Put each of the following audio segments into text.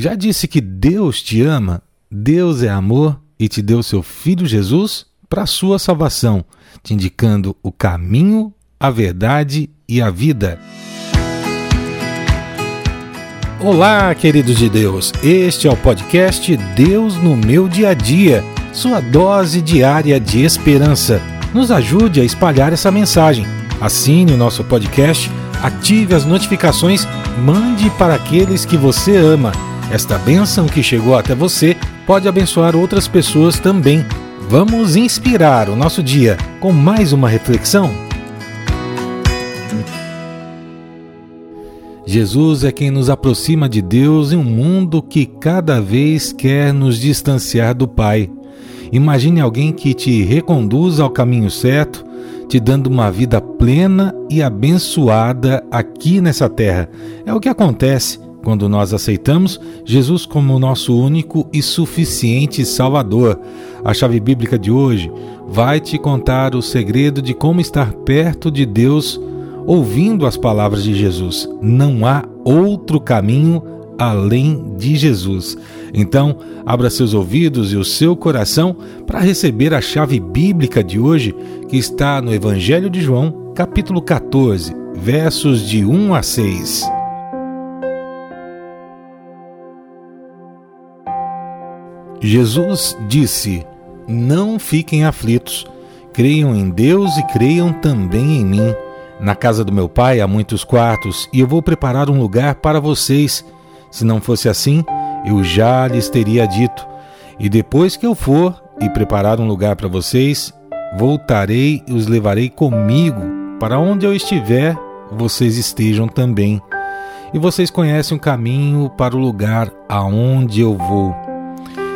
Já disse que Deus te ama? Deus é amor e te deu seu Filho Jesus para a sua salvação, te indicando o caminho, a verdade e a vida. Olá, queridos de Deus. Este é o podcast Deus no meu dia a dia, sua dose diária de esperança. Nos ajude a espalhar essa mensagem. Assine o nosso podcast, ative as notificações, mande para aqueles que você ama. Esta bênção que chegou até você pode abençoar outras pessoas também. Vamos inspirar o nosso dia com mais uma reflexão? Jesus é quem nos aproxima de Deus em um mundo que cada vez quer nos distanciar do Pai. Imagine alguém que te reconduz ao caminho certo, te dando uma vida plena e abençoada aqui nessa terra. É o que acontece quando nós aceitamos Jesus como nosso único e suficiente Salvador. A chave bíblica de hoje vai te contar o segredo de como estar perto de Deus ouvindo as palavras de Jesus. Não há outro caminho além de Jesus. Então, abra seus ouvidos e o seu coração para receber a chave bíblica de hoje, que está no Evangelho de João, capítulo 14, versos de 1 a 6. Jesus disse: Não fiquem aflitos, creiam em Deus e creiam também em mim. Na casa do meu pai há muitos quartos e eu vou preparar um lugar para vocês. Se não fosse assim, eu já lhes teria dito. E depois que eu for e preparar um lugar para vocês, voltarei e os levarei comigo, para onde eu estiver, vocês estejam também. E vocês conhecem o caminho para o lugar aonde eu vou.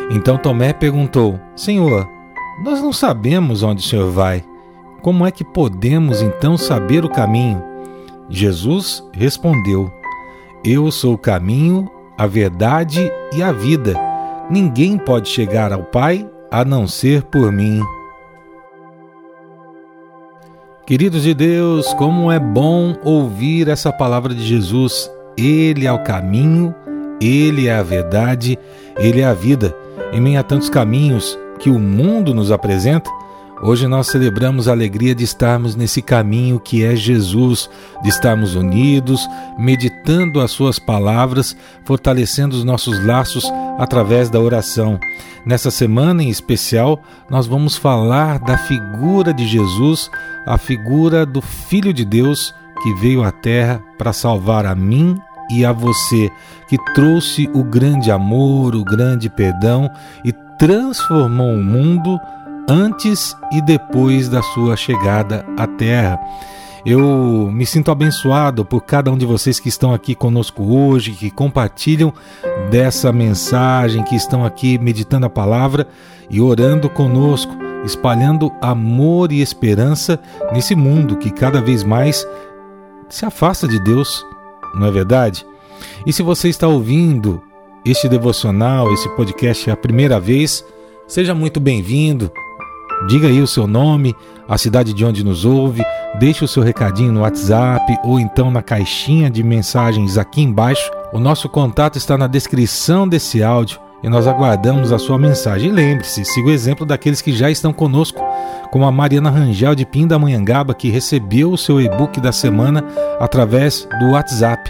Então Tomé perguntou: Senhor, nós não sabemos onde o Senhor vai. Como é que podemos então saber o caminho? Jesus respondeu: Eu sou o caminho, a verdade e a vida. Ninguém pode chegar ao Pai a não ser por mim. Queridos de Deus, como é bom ouvir essa palavra de Jesus. Ele é o caminho, ele é a verdade, ele é a vida. Em meio a tantos caminhos que o mundo nos apresenta, hoje nós celebramos a alegria de estarmos nesse caminho que é Jesus, de estarmos unidos, meditando as Suas palavras, fortalecendo os nossos laços através da oração. Nessa semana em especial, nós vamos falar da figura de Jesus, a figura do Filho de Deus que veio à Terra para salvar a mim e a você, que trouxe o grande amor, o grande perdão e transformou o mundo antes e depois da sua chegada à Terra. Eu me sinto abençoado por cada um de vocês que estão aqui conosco hoje, que compartilham dessa mensagem, que estão aqui meditando a palavra e orando conosco, espalhando amor e esperança nesse mundo que cada vez mais se afasta de Deus não é verdade? E se você está ouvindo este devocional, esse podcast é a primeira vez, seja muito bem-vindo. Diga aí o seu nome, a cidade de onde nos ouve, deixe o seu recadinho no WhatsApp ou então na caixinha de mensagens aqui embaixo. O nosso contato está na descrição desse áudio e nós aguardamos a sua mensagem. E lembre-se, siga o exemplo daqueles que já estão conosco, como a Mariana Rangel de Pindamonhangaba, que recebeu o seu e-book da semana através do WhatsApp.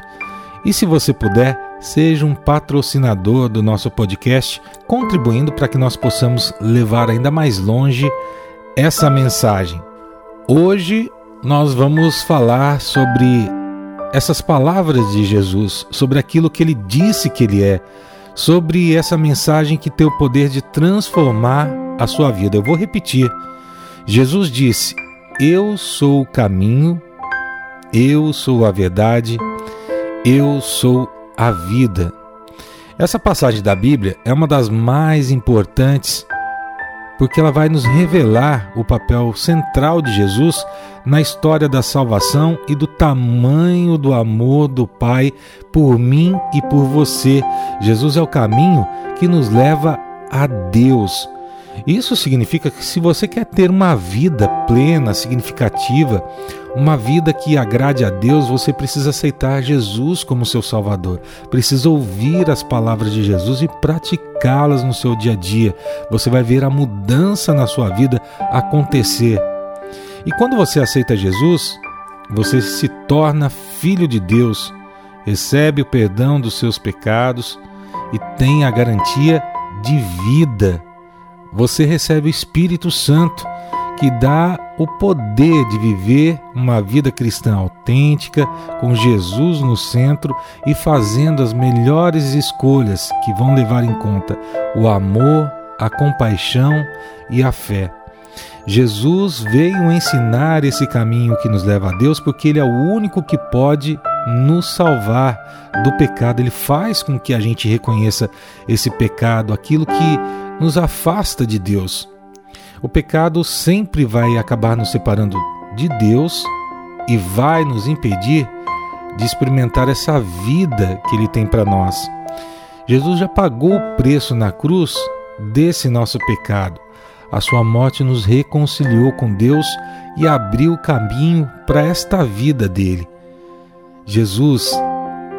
E se você puder, seja um patrocinador do nosso podcast, contribuindo para que nós possamos levar ainda mais longe essa mensagem. Hoje nós vamos falar sobre essas palavras de Jesus, sobre aquilo que ele disse que ele é sobre essa mensagem que tem o poder de transformar a sua vida. Eu vou repetir. Jesus disse: Eu sou o caminho, eu sou a verdade, eu sou a vida. Essa passagem da Bíblia é uma das mais importantes porque ela vai nos revelar o papel central de Jesus na história da salvação e do tamanho do amor do Pai por mim e por você. Jesus é o caminho que nos leva a Deus. Isso significa que se você quer ter uma vida plena, significativa, uma vida que agrade a Deus, você precisa aceitar Jesus como seu Salvador. Precisa ouvir as palavras de Jesus e praticá-las no seu dia a dia. Você vai ver a mudança na sua vida acontecer. E quando você aceita Jesus, você se torna filho de Deus, recebe o perdão dos seus pecados e tem a garantia de vida. Você recebe o Espírito Santo que dá o poder de viver uma vida cristã autêntica, com Jesus no centro e fazendo as melhores escolhas que vão levar em conta o amor, a compaixão e a fé. Jesus veio ensinar esse caminho que nos leva a Deus porque Ele é o único que pode nos salvar do pecado. Ele faz com que a gente reconheça esse pecado, aquilo que nos afasta de Deus. O pecado sempre vai acabar nos separando de Deus e vai nos impedir de experimentar essa vida que Ele tem para nós. Jesus já pagou o preço na cruz desse nosso pecado. A sua morte nos reconciliou com Deus e abriu o caminho para esta vida dele. Jesus,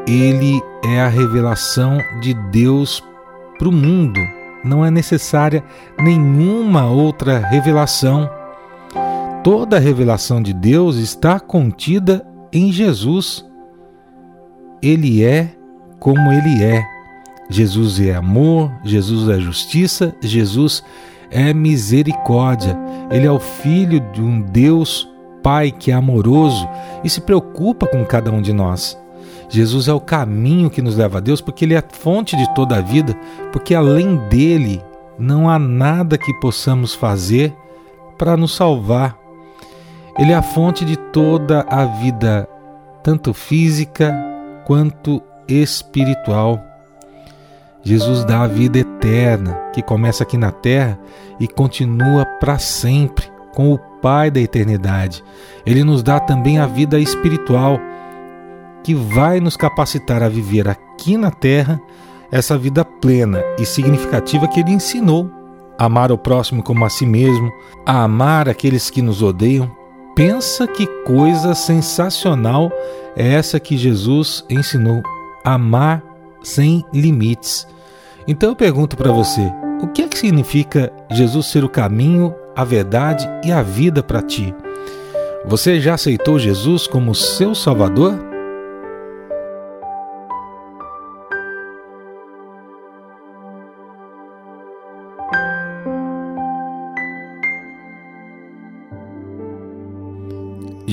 ele é a revelação de Deus para o mundo não é necessária nenhuma outra revelação. Toda a revelação de Deus está contida em Jesus. Ele é como ele é. Jesus é amor, Jesus é justiça, Jesus é misericórdia. Ele é o filho de um Deus Pai que é amoroso e se preocupa com cada um de nós. Jesus é o caminho que nos leva a Deus, porque Ele é a fonte de toda a vida, porque além dele não há nada que possamos fazer para nos salvar. Ele é a fonte de toda a vida, tanto física quanto espiritual. Jesus dá a vida eterna, que começa aqui na terra e continua para sempre, com o Pai da eternidade. Ele nos dá também a vida espiritual que vai nos capacitar a viver aqui na terra essa vida plena e significativa que ele ensinou. Amar o próximo como a si mesmo, a amar aqueles que nos odeiam. Pensa que coisa sensacional é essa que Jesus ensinou: amar sem limites. Então eu pergunto para você: o que é que significa Jesus ser o caminho, a verdade e a vida para ti? Você já aceitou Jesus como seu Salvador?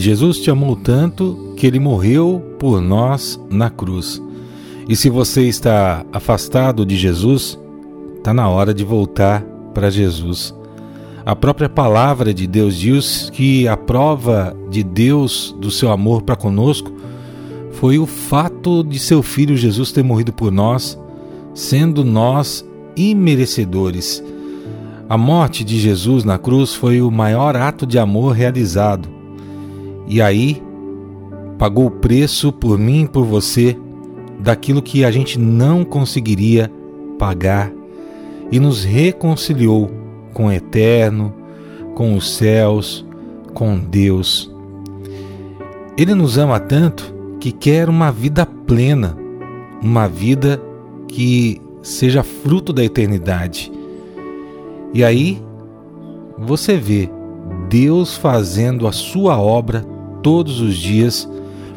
Jesus te amou tanto que ele morreu por nós na cruz. E se você está afastado de Jesus, está na hora de voltar para Jesus. A própria palavra de Deus diz que a prova de Deus do seu amor para conosco foi o fato de seu filho Jesus ter morrido por nós, sendo nós imerecedores. A morte de Jesus na cruz foi o maior ato de amor realizado e aí pagou o preço por mim e por você daquilo que a gente não conseguiria pagar e nos reconciliou com o eterno, com os céus, com Deus. Ele nos ama tanto que quer uma vida plena, uma vida que seja fruto da eternidade. E aí você vê Deus fazendo a sua obra todos os dias,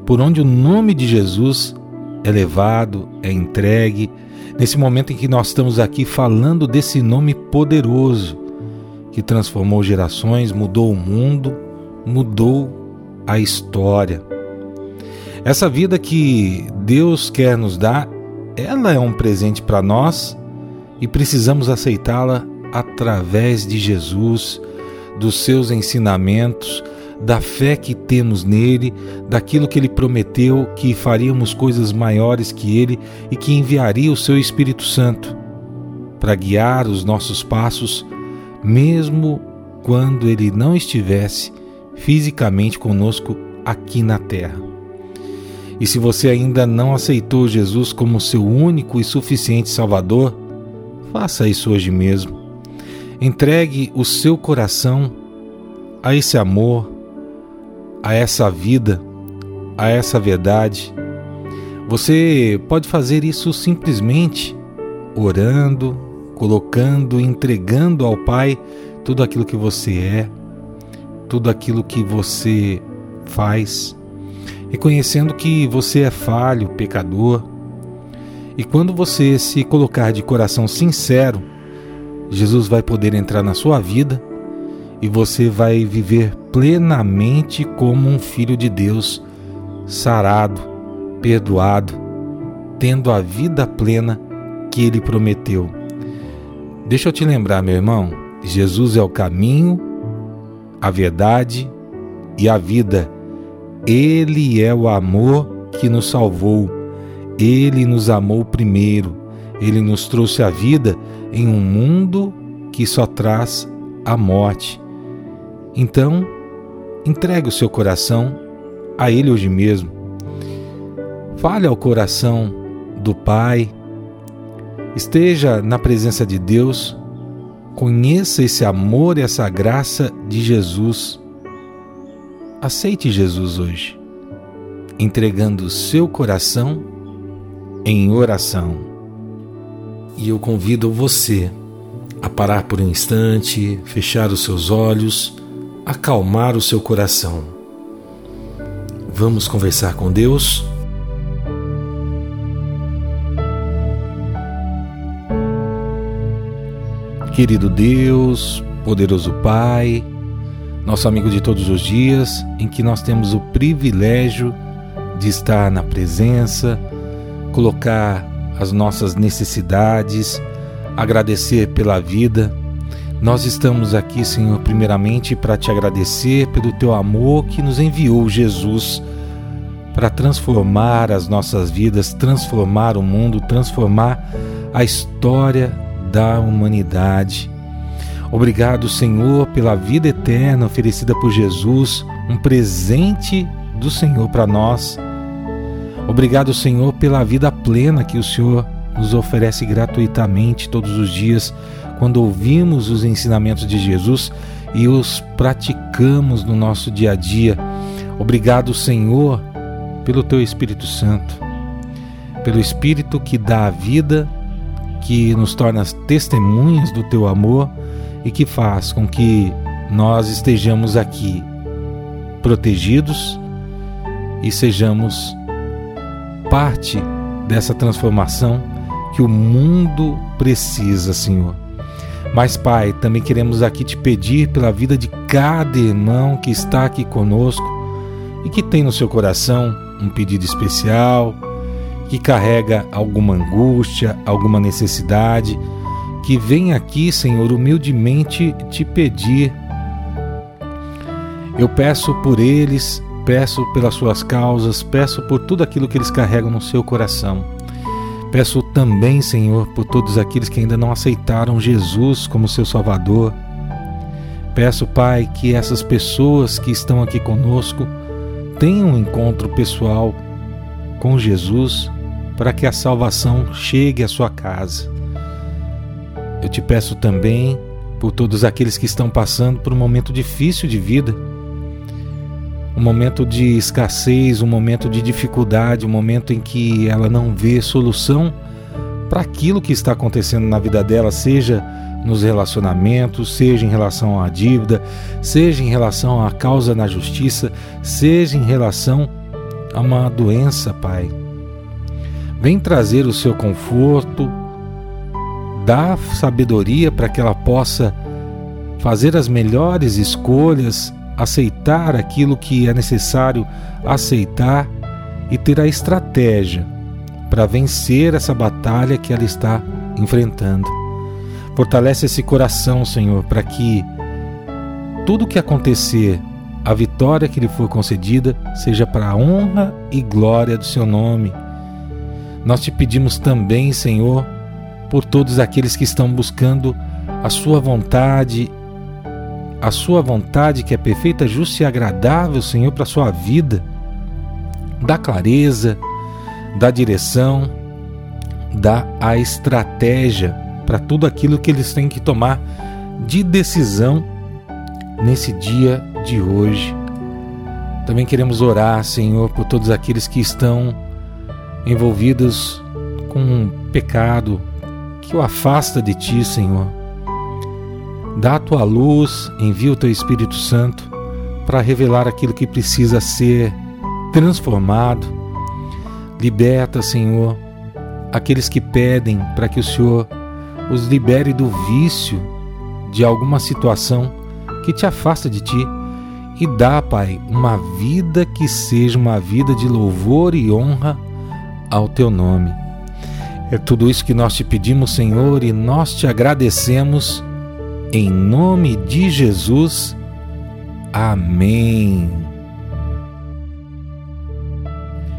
por onde o nome de Jesus é levado, é entregue, nesse momento em que nós estamos aqui falando desse nome poderoso que transformou gerações, mudou o mundo, mudou a história. Essa vida que Deus quer nos dar, ela é um presente para nós e precisamos aceitá-la através de Jesus dos seus ensinamentos, da fé que temos nele, daquilo que ele prometeu que faríamos coisas maiores que ele e que enviaria o seu Espírito Santo para guiar os nossos passos, mesmo quando ele não estivesse fisicamente conosco aqui na terra. E se você ainda não aceitou Jesus como seu único e suficiente Salvador, faça isso hoje mesmo. Entregue o seu coração a esse amor, a essa vida, a essa verdade. Você pode fazer isso simplesmente orando, colocando, entregando ao Pai tudo aquilo que você é, tudo aquilo que você faz, reconhecendo que você é falho, pecador. E quando você se colocar de coração sincero, Jesus vai poder entrar na sua vida e você vai viver plenamente como um filho de Deus, sarado, perdoado, tendo a vida plena que ele prometeu. Deixa eu te lembrar, meu irmão, Jesus é o caminho, a verdade e a vida. Ele é o amor que nos salvou. Ele nos amou primeiro. Ele nos trouxe a vida em um mundo que só traz a morte. Então, entregue o seu coração a Ele hoje mesmo. Fale ao coração do Pai. Esteja na presença de Deus. Conheça esse amor e essa graça de Jesus. Aceite Jesus hoje, entregando o seu coração em oração. E eu convido você a parar por um instante, fechar os seus olhos acalmar o seu coração. Vamos conversar com Deus? Querido Deus, poderoso Pai, nosso amigo de todos os dias, em que nós temos o privilégio de estar na presença, colocar as nossas necessidades, agradecer pela vida nós estamos aqui, Senhor, primeiramente para te agradecer pelo teu amor que nos enviou Jesus para transformar as nossas vidas, transformar o mundo, transformar a história da humanidade. Obrigado, Senhor, pela vida eterna oferecida por Jesus, um presente do Senhor para nós. Obrigado, Senhor, pela vida plena que o Senhor nos oferece gratuitamente todos os dias quando ouvimos os ensinamentos de Jesus e os praticamos no nosso dia a dia. Obrigado, Senhor, pelo teu Espírito Santo, pelo Espírito que dá a vida, que nos torna testemunhas do teu amor e que faz com que nós estejamos aqui protegidos e sejamos parte dessa transformação que o mundo precisa, Senhor. Mas, Pai, também queremos aqui te pedir pela vida de cada irmão que está aqui conosco e que tem no seu coração um pedido especial, que carrega alguma angústia, alguma necessidade, que vem aqui, Senhor, humildemente te pedir. Eu peço por eles, peço pelas suas causas, peço por tudo aquilo que eles carregam no seu coração. Peço também, Senhor, por todos aqueles que ainda não aceitaram Jesus como seu Salvador. Peço, Pai, que essas pessoas que estão aqui conosco tenham um encontro pessoal com Jesus para que a salvação chegue à sua casa. Eu te peço também por todos aqueles que estão passando por um momento difícil de vida um momento de escassez, um momento de dificuldade, um momento em que ela não vê solução para aquilo que está acontecendo na vida dela, seja nos relacionamentos, seja em relação à dívida, seja em relação à causa na justiça, seja em relação a uma doença, Pai. Vem trazer o seu conforto, dá sabedoria para que ela possa fazer as melhores escolhas aceitar aquilo que é necessário aceitar e ter a estratégia para vencer essa batalha que ela está enfrentando. Fortalece esse coração, Senhor, para que tudo que acontecer, a vitória que lhe for concedida, seja para a honra e glória do seu nome. Nós te pedimos também, Senhor, por todos aqueles que estão buscando a sua vontade a sua vontade, que é perfeita, justa e agradável, Senhor, para a sua vida. Dá clareza, dá direção, dá a estratégia para tudo aquilo que eles têm que tomar de decisão nesse dia de hoje. Também queremos orar, Senhor, por todos aqueles que estão envolvidos com um pecado que o afasta de Ti, Senhor. Dá a Tua luz, envia o Teu Espírito Santo para revelar aquilo que precisa ser transformado. Liberta, Senhor, aqueles que pedem para que o Senhor os libere do vício de alguma situação que te afasta de ti e dá, Pai, uma vida que seja uma vida de louvor e honra ao teu nome. É tudo isso que nós te pedimos, Senhor, e nós te agradecemos em nome de Jesus. Amém.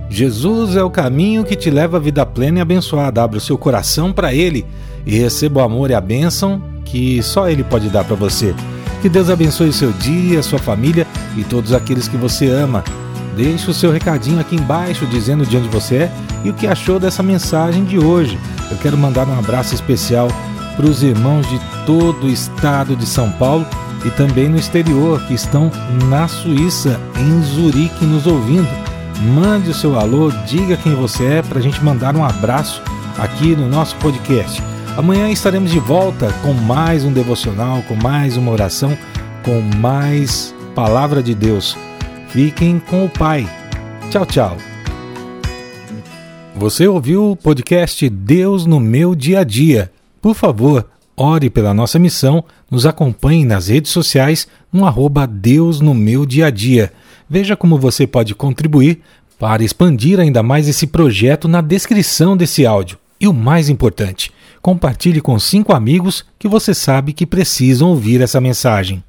Jesus é o caminho que te leva à vida plena e abençoada. Abra o seu coração para Ele e receba o amor e a bênção que só Ele pode dar para você. Que Deus abençoe o seu dia, sua família e todos aqueles que você ama. Deixe o seu recadinho aqui embaixo dizendo de onde você é e o que achou dessa mensagem de hoje. Eu quero mandar um abraço especial para os irmãos de todo o estado de São Paulo e também no exterior que estão na Suíça, em Zurique, nos ouvindo. Mande o seu alô, diga quem você é para a gente mandar um abraço aqui no nosso podcast. Amanhã estaremos de volta com mais um devocional, com mais uma oração, com mais palavra de Deus. Fiquem com o Pai. Tchau, tchau. Você ouviu o podcast Deus no meu dia a dia? Por favor, ore pela nossa missão, nos acompanhe nas redes sociais no arroba Deus no meu dia a dia. Veja como você pode contribuir para expandir ainda mais esse projeto na descrição desse áudio. E o mais importante, compartilhe com cinco amigos que você sabe que precisam ouvir essa mensagem.